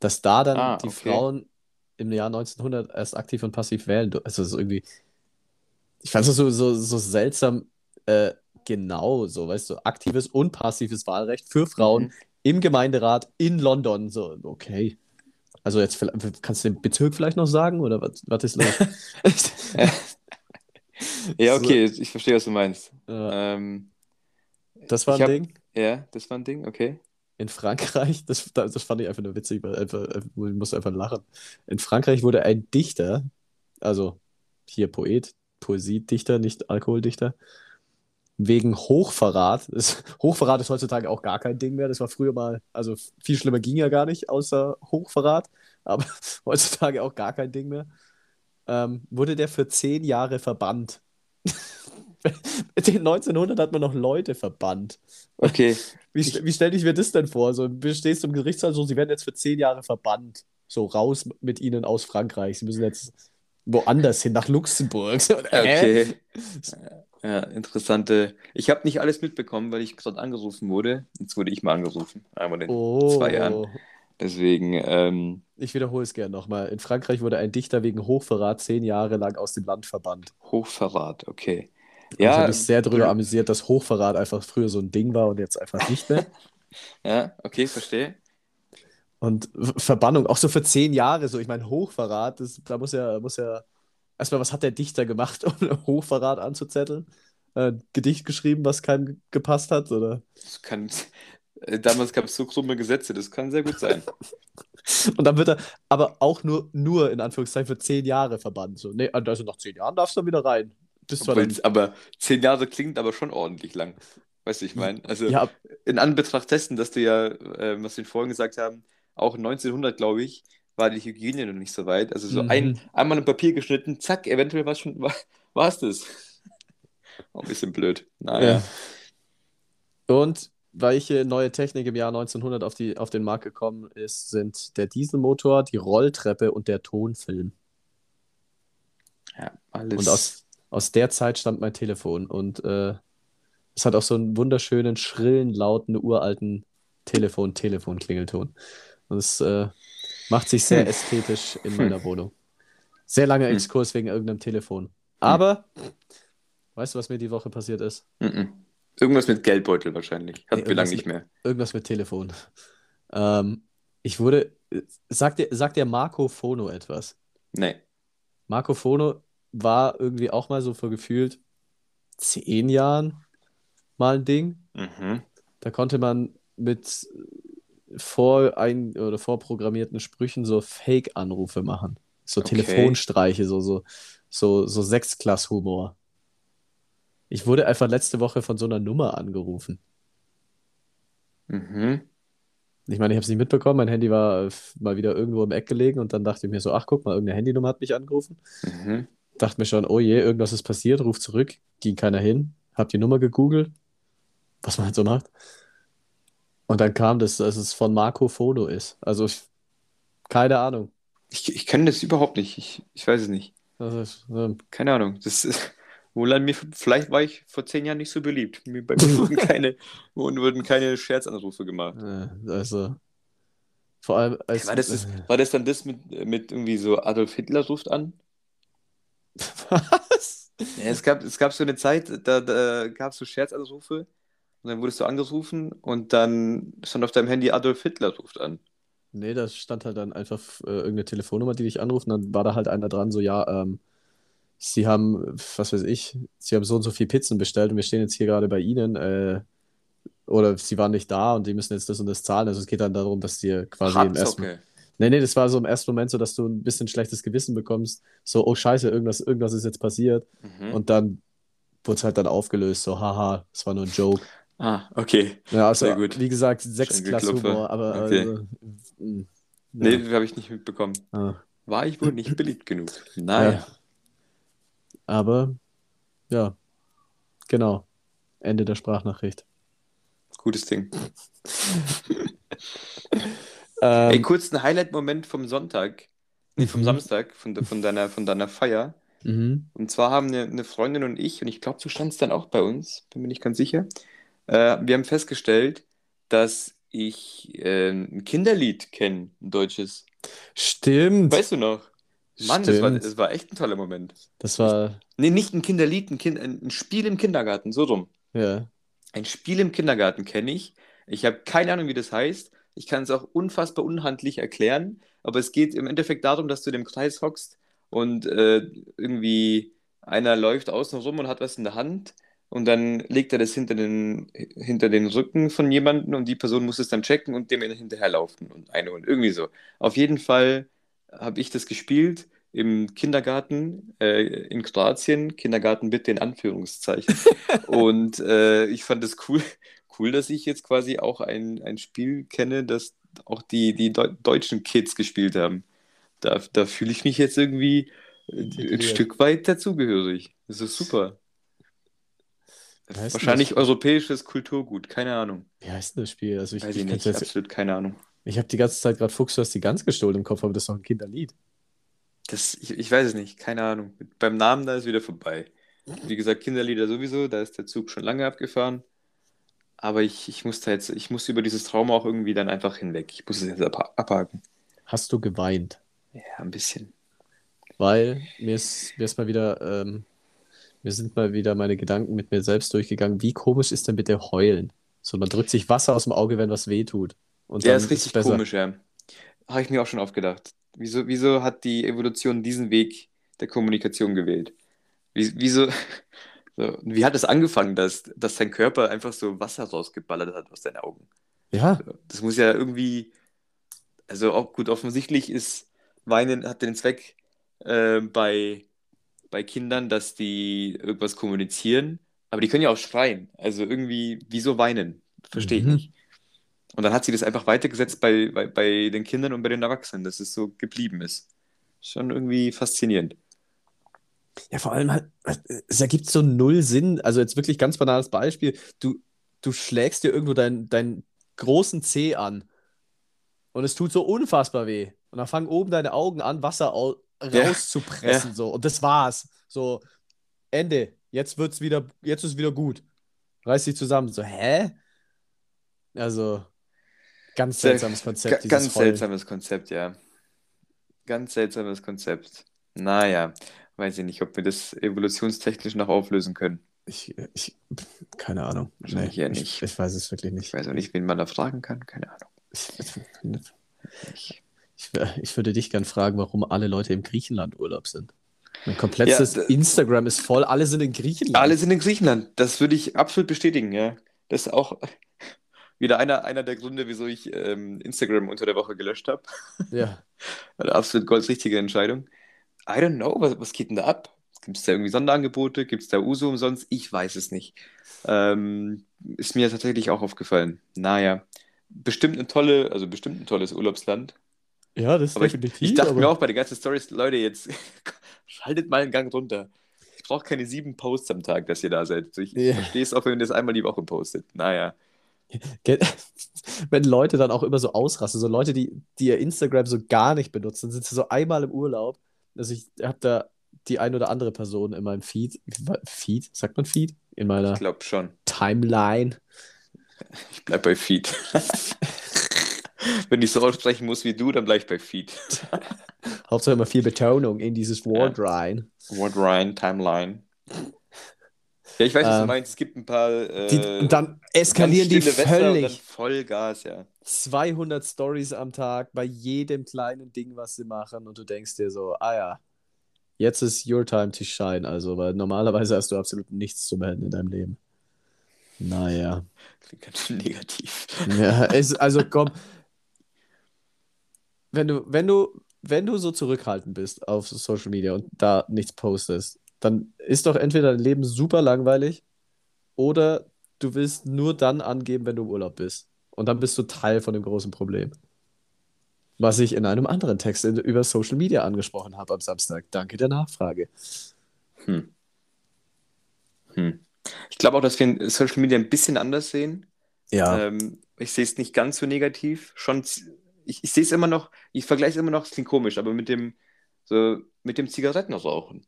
dass da dann Ah, die okay. Frauen im Jahr 1900 erst aktiv und passiv wählen. Also es ist irgendwie, ich fand es so, so, so seltsam äh, genau so, weißt du, aktives und passives Wahlrecht für Frauen Mhm. im Gemeinderat in London. So, okay. Also jetzt kannst du den Bezirk vielleicht noch sagen oder was, was ist los? Ja, So. okay, ich verstehe, was du meinst. Ja, Ähm, das war ein hab- Ding. ja, das war ein Ding, okay. In Frankreich, das, das fand ich einfach nur witzig, weil einfach, ich musste einfach lachen. In Frankreich wurde ein Dichter, also hier Poet, Poesiedichter, nicht Alkoholdichter, wegen Hochverrat. Das, Hochverrat ist heutzutage auch gar kein Ding mehr. Das war früher mal, also viel schlimmer ging ja gar nicht, außer Hochverrat, aber heutzutage auch gar kein Ding mehr. Ähm, wurde der für zehn Jahre verbannt. In 1900 hat man noch Leute verbannt. Okay. Wie, st- wie stelle ich mir das denn vor? So, du stehst im Gerichtssaal, so, sie werden jetzt für zehn Jahre verbannt. So raus mit ihnen aus Frankreich. Sie müssen jetzt woanders hin, nach Luxemburg. Okay. Ja, interessante. Ich habe nicht alles mitbekommen, weil ich gerade angerufen wurde. Jetzt wurde ich mal angerufen. Einmal in Oh. zwei Jahren. Deswegen, ähm, Ich wiederhole es gerne nochmal. In Frankreich wurde ein Dichter wegen Hochverrat zehn Jahre lang aus dem Land verbannt. Hochverrat, okay. Ich habe Ja, mich sehr darüber amüsiert, dass Hochverrat einfach früher so ein Ding war und jetzt einfach nicht mehr. ja, okay, verstehe. Und Verbannung, auch so für zehn Jahre, so, ich meine, Hochverrat, das, da muss ja, muss ja, erstmal, was hat der Dichter gemacht, um Hochverrat anzuzetteln? Äh, Gedicht geschrieben, was keinem gepasst hat, oder? Das kann, äh, damals gab es so krumme Gesetze, das kann sehr gut sein. Und dann wird er aber auch nur, nur in Anführungszeichen für zehn Jahre verbannt. So, nee, also nach zehn Jahren darfst du wieder rein. Bist zwar dann, aber zehn Jahre klingt aber schon ordentlich lang. Weißt du, ich meine? Also ja, in Anbetracht dessen, dass du ja, äh, was wir vorhin gesagt haben, auch 1900, glaube ich, war die Hygiene noch nicht so weit. Also so Mhm. ein, einmal ein Papier geschnitten, zack, eventuell war schon, war, war es das. Auch ein bisschen blöd. Naja. Ja. Und welche neue Technik im Jahr 1900 auf, die, auf den Markt gekommen ist, sind der Dieselmotor, die Rolltreppe und der Tonfilm. Ja, alles. Und aus, aus der Zeit stammt mein Telefon. Und äh, es hat auch so einen wunderschönen, schrillen, lauten, uralten Telefon-Telefon-Klingelton. Und es äh, macht sich sehr Hm. ästhetisch in meiner Wohnung. Sehr langer Hm. Exkurs wegen irgendeinem Telefon. Aber, weißt du, was mir die Woche passiert ist? Mhm. Irgendwas mit Geldbeutel wahrscheinlich. Hatten Nee, wir lange irgendwas nicht mehr. Irgendwas mit Telefon. Ähm, ich wurde. Sagt dir, sagt dir Marco Fono etwas? Nee. Marco Fono war irgendwie auch mal so vor gefühlt zehn Jahren mal ein Ding. Mhm. Da konnte man mit vor ein oder vorprogrammierten Sprüchen so Fake-Anrufe machen. So Okay. Telefonstreiche, so, so, so, so Sechsklass-Humor. Ich wurde einfach letzte Woche von so einer Nummer angerufen. Mhm. Ich meine, ich habe es nicht mitbekommen. Mein Handy war mal wieder irgendwo im Eck gelegen und dann dachte ich mir so, ach guck mal, irgendeine Handynummer hat mich angerufen. Mhm. Dachte mir schon, oh je, irgendwas ist passiert, ruf zurück. Ging keiner hin. Hab die Nummer gegoogelt, was man halt so macht. Und dann kam das, dass es von Marco Fono ist. Also ich, keine Ahnung. Ich, ich kenne das überhaupt nicht. Ich, ich weiß es nicht. Ist, ähm, Keine Ahnung. Das ist, wohl an mir, vielleicht war ich vor zehn Jahren nicht so beliebt. Mir- Bei mir wurden keine, wurden keine Scherzanrufe gemacht. äh, also vor allem als War das, das, war das dann das mit, mit irgendwie so Adolf Hitler ruft an? Was? Ja, es gab, es gab so eine Zeit, da, da gab es so Scherzanrufe und dann wurdest du angerufen und dann stand auf deinem Handy Adolf Hitler ruft an. Nee, da stand halt dann einfach äh, irgendeine Telefonnummer, die dich anruft, und dann war da halt einer dran, so, ja, ähm, Sie haben, was weiß ich, Sie haben so und so viel Pizzen bestellt und wir stehen jetzt hier gerade bei Ihnen, äh, oder Sie waren nicht da und die müssen jetzt das und das zahlen. Also es geht dann darum, dass dir quasi im ersten, Abzocke. Nee, nee, das war so im ersten Moment so, dass du ein bisschen schlechtes Gewissen bekommst, so, oh Scheiße, irgendwas, irgendwas ist jetzt passiert Mhm. und dann wurde es halt dann aufgelöst, so, haha, es war nur ein Joke. Ah, okay. Ja, also, Sehr gut. wie gesagt, Sechsklass-Humor, Schenkelklopfer. aber Okay. also, mm, Nee, ja. habe ich nicht mitbekommen. Ah. War ich wohl nicht beliebt genug? Naja. Ja. Aber ja, genau. Ende der Sprachnachricht. Gutes Ding. Ey, Ähm, kurz ein Highlight-Moment vom Sonntag. Nee, vom Mhm. Samstag, von, de, von, deiner, von deiner Feier. mhm. Und zwar haben eine, eine Freundin und ich, und ich glaube, du standst dann auch bei uns, bin mir nicht ganz sicher. Äh, wir haben festgestellt, dass ich äh, ein Kinderlied kenne, ein deutsches. Stimmt. Weißt du noch? Mann, das war, das war echt ein toller Moment. Das war, Nee, nicht ein Kinderlied, ein, kind, ein Spiel im Kindergarten, so rum. ja. Ein Spiel im Kindergarten kenne ich. Ich habe keine Ahnung, wie das heißt. Ich kann es auch unfassbar unhandlich erklären. Aber es geht im Endeffekt darum, dass du in dem Kreis hockst und äh, irgendwie einer läuft außen rum und hat was in der Hand. Und dann legt er das hinter den, hinter den Rücken von jemandem und die Person muss es dann checken und dem hinterherlaufen und eine und irgendwie so. Auf jeden Fall habe ich das gespielt im Kindergarten äh, in Kroatien. Kindergarten bitte in Anführungszeichen. Und äh, ich fand es cool, cool, dass ich jetzt quasi auch ein, ein Spiel kenne, das auch die, die Deu deutschen Kids gespielt haben. Da, da fühle ich mich jetzt irgendwie äh, ein. Stück weit dazugehörig. Das ist super. Wahrscheinlich europäisches Kulturgut, keine Ahnung. Wie heißt denn das Spiel? Also ich, Weiß ich, nicht, jetzt, absolut keine Ahnung. ich habe die ganze Zeit gerade Fuchs, du hast die ganz gestohlen im Kopf, aber das ist doch ein Kinderlied. Das, ich, ich weiß es nicht, keine Ahnung. Beim Namen da ist wieder vorbei. Wie gesagt, Kinderlieder sowieso, da ist der Zug schon lange abgefahren. Aber ich, ich muss da jetzt, ich muss über dieses Trauma auch irgendwie dann einfach hinweg. Ich muss es jetzt abha- abhaken. Hast du geweint? Ja, ein bisschen. Weil mir ist, mir ist mal wieder, ähm, mir sind mal wieder meine Gedanken mit mir selbst durchgegangen. Wie komisch ist denn bitte Heulen? So, man drückt sich Wasser aus dem Auge, wenn was weh tut. Und Ja, dann ist richtig besser. komisch, ja. Habe ich mir auch schon oft gedacht. Wieso, wieso hat die Evolution diesen Weg der Kommunikation gewählt? Wie, wieso, so, wie hat es angefangen, dass, dass dein Körper einfach so Wasser rausgeballert hat aus deinen Augen? Ja, Das muss ja irgendwie, also auch gut, offensichtlich ist Weinen hat den Zweck äh, bei, bei Kindern, dass die irgendwas kommunizieren, aber die können ja auch schreien. Also irgendwie, wieso weinen? Verstehe ich Mhm. nicht. Und dann hat sie das einfach weitergesetzt bei, bei, bei den Kindern und bei den Erwachsenen, dass es so geblieben ist. Schon irgendwie faszinierend. Ja, vor allem halt, es ergibt so null Sinn. Also jetzt wirklich ganz banales Beispiel. Du, du schlägst dir irgendwo deinen, deinen großen Zeh an und es tut so unfassbar weh. Und dann fangen oben deine Augen an, Wasser au Ja, rauszupressen. So. Und das war's. So, Ende. Jetzt wird's wieder, jetzt ist wieder gut. Reiß dich zusammen. So, hä? Also, ganz seltsames Konzept, Ganz Heulen. seltsames Konzept, ja. Ganz seltsames Konzept. Naja, weiß ich nicht, ob wir das evolutionstechnisch noch auflösen können. Ich, ich, keine Ahnung. Wahrscheinlich Nee, eher ich, nicht. ich weiß es wirklich Ich nicht. weiß auch nicht, wen man da fragen kann, keine Ahnung. Ich, Ich, ich, ich würde dich gern fragen, warum alle Leute im Griechenland Urlaub sind. Mein komplettes Ja, Instagram ist voll, alle sind in Griechenland. alle sind in Griechenland, das würde ich absolut bestätigen, ja. Das ist auch wieder einer, einer der Gründe, wieso ich ähm, Instagram unter der Woche gelöscht habe. Ja. Eine absolut goldsrichtige Entscheidung. I don't know, was, was geht denn da ab? Gibt es da irgendwie Sonderangebote? Gibt es da Uso umsonst? Ich weiß es nicht. Ähm, ist mir tatsächlich auch aufgefallen. Naja, bestimmt ein tolle, also bestimmt ein tolles Urlaubsland. Ja, das ist Aber ich, definitiv. ich dachte aber mir auch bei den ganzen Stories, Leute, jetzt schaltet mal einen Gang runter. Ich brauche keine sieben Posts am Tag, dass ihr da seid. Ich Ja. verstehe es auch, wenn ihr das einmal die Woche postet. Naja. Wenn Leute dann auch immer so ausrasten, so Leute, die, die ihr Instagram so gar nicht benutzen, sind sie so einmal im Urlaub. Also ich habe da die ein oder andere Person in meinem Feed, Feed, sagt man Feed? In meiner Ich glaube schon. Timeline. Ich bleib bei Feed. Wenn ich so aussprechen muss wie du, dann bleib ich bei Feed. Hauptsache immer viel Betonung in dieses Wort rein. Word Ryan, Timeline. Ja, ich weiß, was du Ähm, meinst. Es gibt ein paar. Äh, Die, und dann eskalieren die völlig. voll Gas, ja. 200 Stories am Tag bei jedem kleinen Ding, was sie machen. Und du denkst dir so, ah ja, jetzt ist your time to shine. Also, weil normalerweise hast du absolut nichts zu melden in deinem Leben. Naja. Klingt ganz schön negativ. Ja, es, also komm. Wenn du, wenn du, wenn du so zurückhaltend bist auf Social Media und da nichts postest, dann ist doch entweder dein Leben super langweilig oder du willst nur dann angeben, wenn du im Urlaub bist. Und dann bist du Teil von dem großen Problem. Was ich in einem anderen Text über Social Media angesprochen habe am Samstag. Danke der Nachfrage. Hm. Hm. Ich glaube auch, dass wir in Social Media ein bisschen anders sehen. Ja. Ähm, ich sehe es nicht ganz so negativ. Schon, ich, ich sehe es immer noch, ich vergleiche es immer noch, es klingt komisch, aber mit dem, so, mit dem Zigarettenrauchen.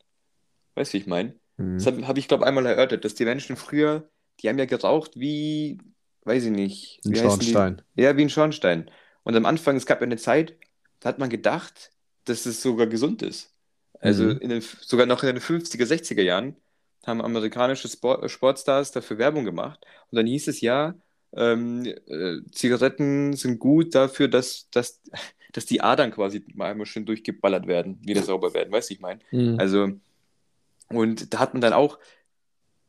Weißt du, wie ich meine? Das Hm. habe hab ich, glaube einmal erörtert, dass die Menschen früher, die haben ja geraucht wie, weiß ich nicht, Ein? Schornstein. Ja, wie ein Schornstein. Und am Anfang, es gab ja eine Zeit, da hat man gedacht, dass es sogar gesund ist. Also Mhm. in den, sogar noch in den 50er, 60er Jahren haben amerikanische Sport, Sportstars dafür Werbung gemacht. Und dann hieß es ja, ähm, äh, Zigaretten sind gut dafür, dass, dass, dass die Adern quasi mal einmal schön durchgeballert werden, wieder sauber werden. Weißt du, ich meine? Mhm. Also, und da hat man dann auch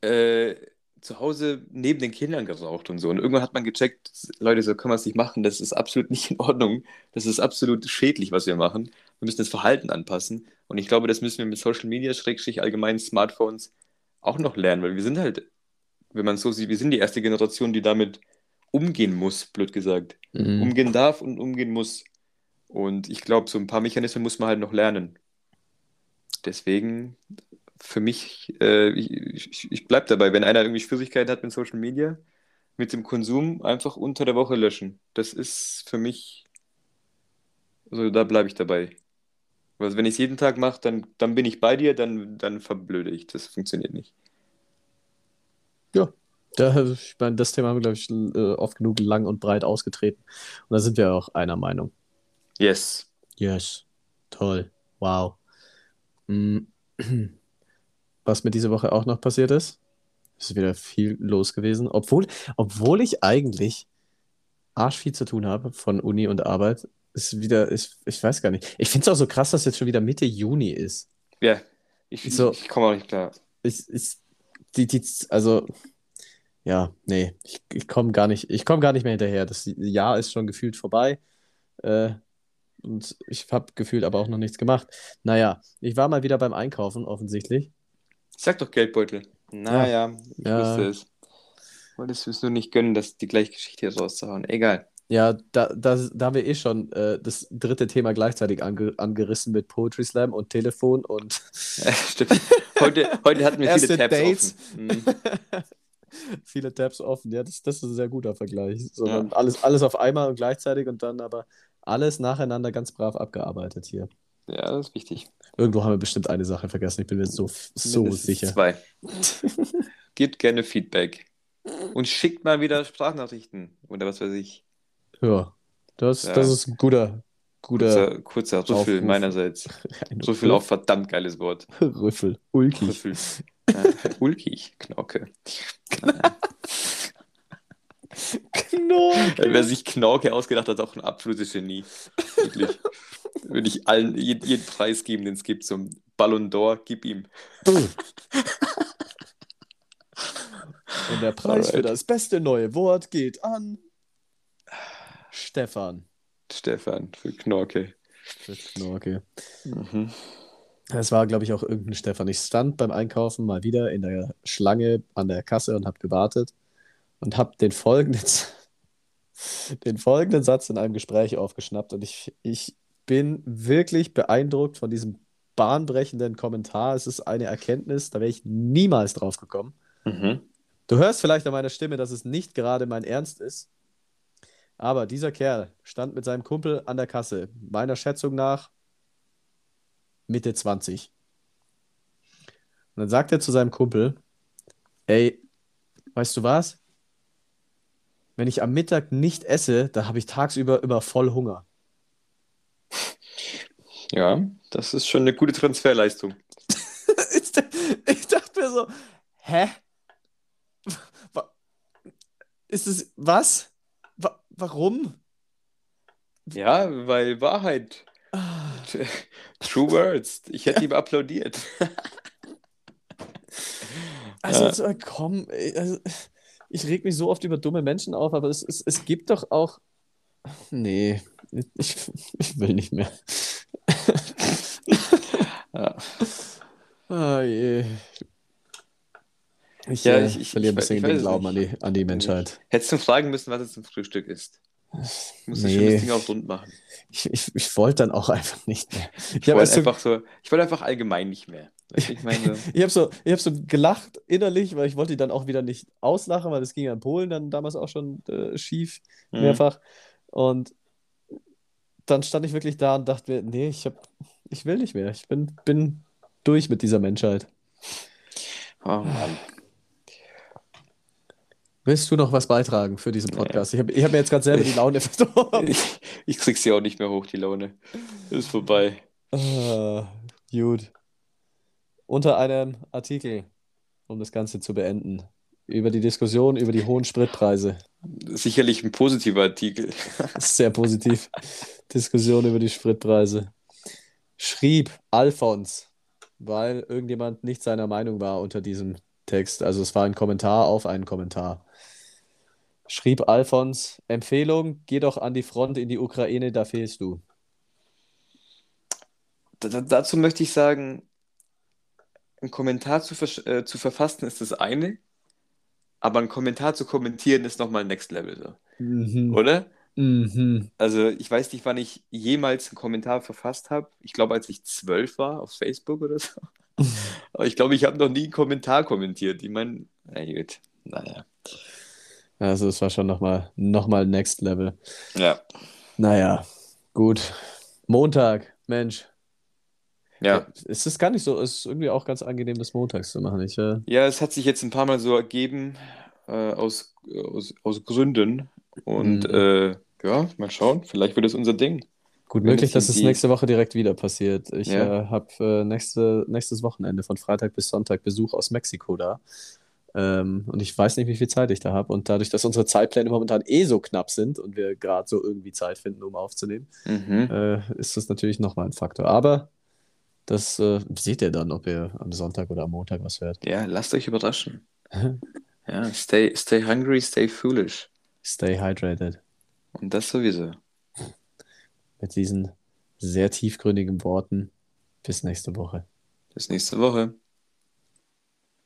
äh, zu Hause neben den Kindern geraucht und so. Und irgendwann hat man gecheckt, Leute, so können wir es nicht machen, das ist absolut nicht in Ordnung. Das ist absolut schädlich, was wir machen. Wir müssen das Verhalten anpassen. Und ich glaube, das müssen wir mit Social Media, Schrägstrich allgemein Smartphones auch noch lernen, weil wir sind halt, wenn man es so sieht, wir sind die erste Generation, die damit umgehen muss, blöd gesagt. Mhm. Umgehen darf und umgehen muss. Und ich glaube, so ein paar Mechanismen muss man halt noch lernen. Deswegen für mich, äh, ich, ich, ich bleibe dabei, wenn einer irgendwie Schwierigkeiten hat mit Social Media, mit dem Konsum, einfach unter der Woche löschen. Das ist für mich, also da bleibe ich dabei. Also wenn ich es jeden Tag mache, dann, dann bin ich bei dir, dann, dann verblöde ich. Das funktioniert nicht. Ja, da, ich meine, das Thema haben wir, glaube ich, äh, oft genug lang und breit ausgetreten. Und da sind wir auch einer Meinung. Yes. Yes. Toll. Wow. Mm. Was mir diese Woche auch noch passiert ist, ist wieder viel los gewesen. Obwohl, obwohl ich eigentlich arsch viel zu tun habe von Uni und Arbeit, ist wieder, ist, ich weiß gar nicht. Ich finde es auch so krass, dass jetzt schon wieder Mitte Juni ist. Ja, ich, So. ich, ich komme auch nicht klar. Ich, ich, die, die, also, ja, nee, ich, ich komme gar nicht, ich komme gar nicht mehr hinterher. Das Jahr ist schon gefühlt vorbei. Äh, und ich habe gefühlt aber auch noch nichts gemacht. Naja, ich war mal wieder beim Einkaufen, offensichtlich. Sag doch Geldbeutel. Naja, ich Ja. wusste es. Wolltest du es nur nicht gönnen, dass die gleiche Geschichte hier rauszuhauen. Egal. Ja, da, da, da haben wir eh schon äh, das dritte Thema gleichzeitig ange, angerissen mit Poetry Slam und Telefon und Stimmt. Heute, heute hatten wir viele Tabs Dates. offen. Mhm. viele Tabs offen. Ja, das, das ist ein sehr guter Vergleich. So, Ja. alles, alles auf einmal und gleichzeitig und dann aber alles nacheinander ganz brav abgearbeitet hier. Ja, das ist wichtig. Irgendwo haben wir bestimmt eine Sache vergessen. Ich bin mir so, so Mindestens sicher. Zwei. Gebt gerne Feedback. Und schickt mal wieder Sprachnachrichten. Oder was weiß ich. Ja, das, Ja. das ist ein guter, guter Kurzer, kurzer Rüffel meinerseits. ein Rüffel auch verdammt geiles Wort. Rüffel. Ulkig. Rüffel. Ja, ulkig. Knorke. Knorke. Wer sich Knorke ausgedacht hat, ist auch ein absolutes Genie. Wirklich. Würde ich allen jeden, jeden Preis geben, den es gibt zum Ballon d'Or, gib ihm. Und der Preis für Alright. das beste neue Wort geht an Stefan. Stefan für Knorke. Für Knorke. Mhm. Es war, glaube ich, auch irgendein Stefan. Ich stand beim Einkaufen mal wieder in der Schlange an der Kasse und habe gewartet und habe den folgenden, den folgenden Satz in einem Gespräch aufgeschnappt. Und ich, ich bin wirklich beeindruckt von diesem bahnbrechenden Kommentar. Es ist eine Erkenntnis, da wäre ich niemals drauf gekommen. Mhm. Du hörst vielleicht an meiner Stimme, dass es nicht gerade mein Ernst ist. Aber dieser Kerl stand mit seinem Kumpel an der Kasse, meiner Schätzung nach Mitte 20. Und dann sagt er zu seinem Kumpel: Ey, weißt du was? Wenn ich am Mittag nicht esse, da habe ich tagsüber immer voll Hunger. Ja, das ist schon eine gute Transferleistung. ich dachte mir so: Hä? Ist es was? Wa warum? Ja, weil Wahrheit. Ah. True words. Ich hätte ihm applaudiert. Also, Ja. äh, komm, also, ich reg mich so oft über dumme Menschen auf, aber es, es, es gibt doch auch. Nee, ich, ich will nicht mehr. Ja. Ah, je. Ich, Ja, äh, ich- ich- verliere ein ich bisschen den Glauben an die, an die Menschheit. Hättest du fragen müssen, was es zum Frühstück ist. Muss das Nee. schon das Ding auch rund machen. Ich, ich, ich wollte dann auch einfach nicht mehr. Ich Ich habe wollte einfach so, ich wollte einfach allgemein nicht mehr. Du, Ich meine, ich hab so, ich hab so gelacht innerlich, weil ich wollte die dann auch wieder nicht auslachen, weil das ging ja in Polen dann damals auch schon äh, schief. mhm. mehrfach. Und dann stand ich wirklich da und dachte mir, nee, ich hab, ich will nicht mehr. Ich bin, bin durch mit dieser Menschheit. oh Mann. Willst du noch was beitragen für diesen Podcast? Ich habe ich hab mir jetzt gerade selber die Laune verdorben. Ich, ich krieg sie auch nicht mehr hoch, die Laune. Ist vorbei. Ah, gut. Unter einem Artikel, um das Ganze zu beenden, über die Diskussion über die hohen Spritpreise. Sicherlich ein positiver Artikel. Sehr positiv. Diskussion über die Spritpreise. Schrieb Alfons, weil irgendjemand nicht seiner Meinung war unter diesem Text. Also es war ein Kommentar auf einen Kommentar. Schrieb Alfons, Empfehlung, geh doch an die Front in die Ukraine, da fehlst du. Da, dazu möchte ich sagen, ein Kommentar zu, versch- äh, zu verfassen ist das eine, aber ein Kommentar zu kommentieren ist nochmal Next Level, so. Mhm. oder? Mhm. Also ich weiß nicht, wann ich jemals einen Kommentar verfasst habe. Ich glaube, als ich zwölf war auf Facebook oder so. Aber ich glaube, ich habe noch nie einen Kommentar kommentiert. Ich meine, na gut, naja. Also es war schon nochmal noch mal Next Level. Ja, Naja, gut. Montag, Mensch. ja. Es ist gar nicht so, es ist irgendwie auch ganz angenehm, das montags zu machen. Ich, äh, Ja, es hat sich jetzt ein paar Mal so ergeben, äh, aus, aus, aus Gründen. Und Mhm. äh, ja, mal schauen, vielleicht wird es unser Ding. gut möglich, dass es nächste Woche direkt wieder passiert. Ich Ja. äh, habe äh, nächste, nächstes Wochenende von Freitag bis Sonntag Besuch aus Mexiko da. Ähm, und ich weiß nicht, wie viel Zeit ich da habe. Und dadurch, dass unsere Zeitpläne momentan eh so knapp sind und wir gerade so irgendwie Zeit finden, um aufzunehmen, Mhm. äh, ist das natürlich nochmal ein Faktor. Aber das äh, seht ihr dann, ob ihr am Sonntag oder am Montag was hört. Ja, lasst euch überraschen. Ja, stay, stay hungry, stay foolish. Stay hydrated. Und das sowieso. Mit diesen sehr tiefgründigen Worten. Bis nächste Woche. Bis nächste Woche.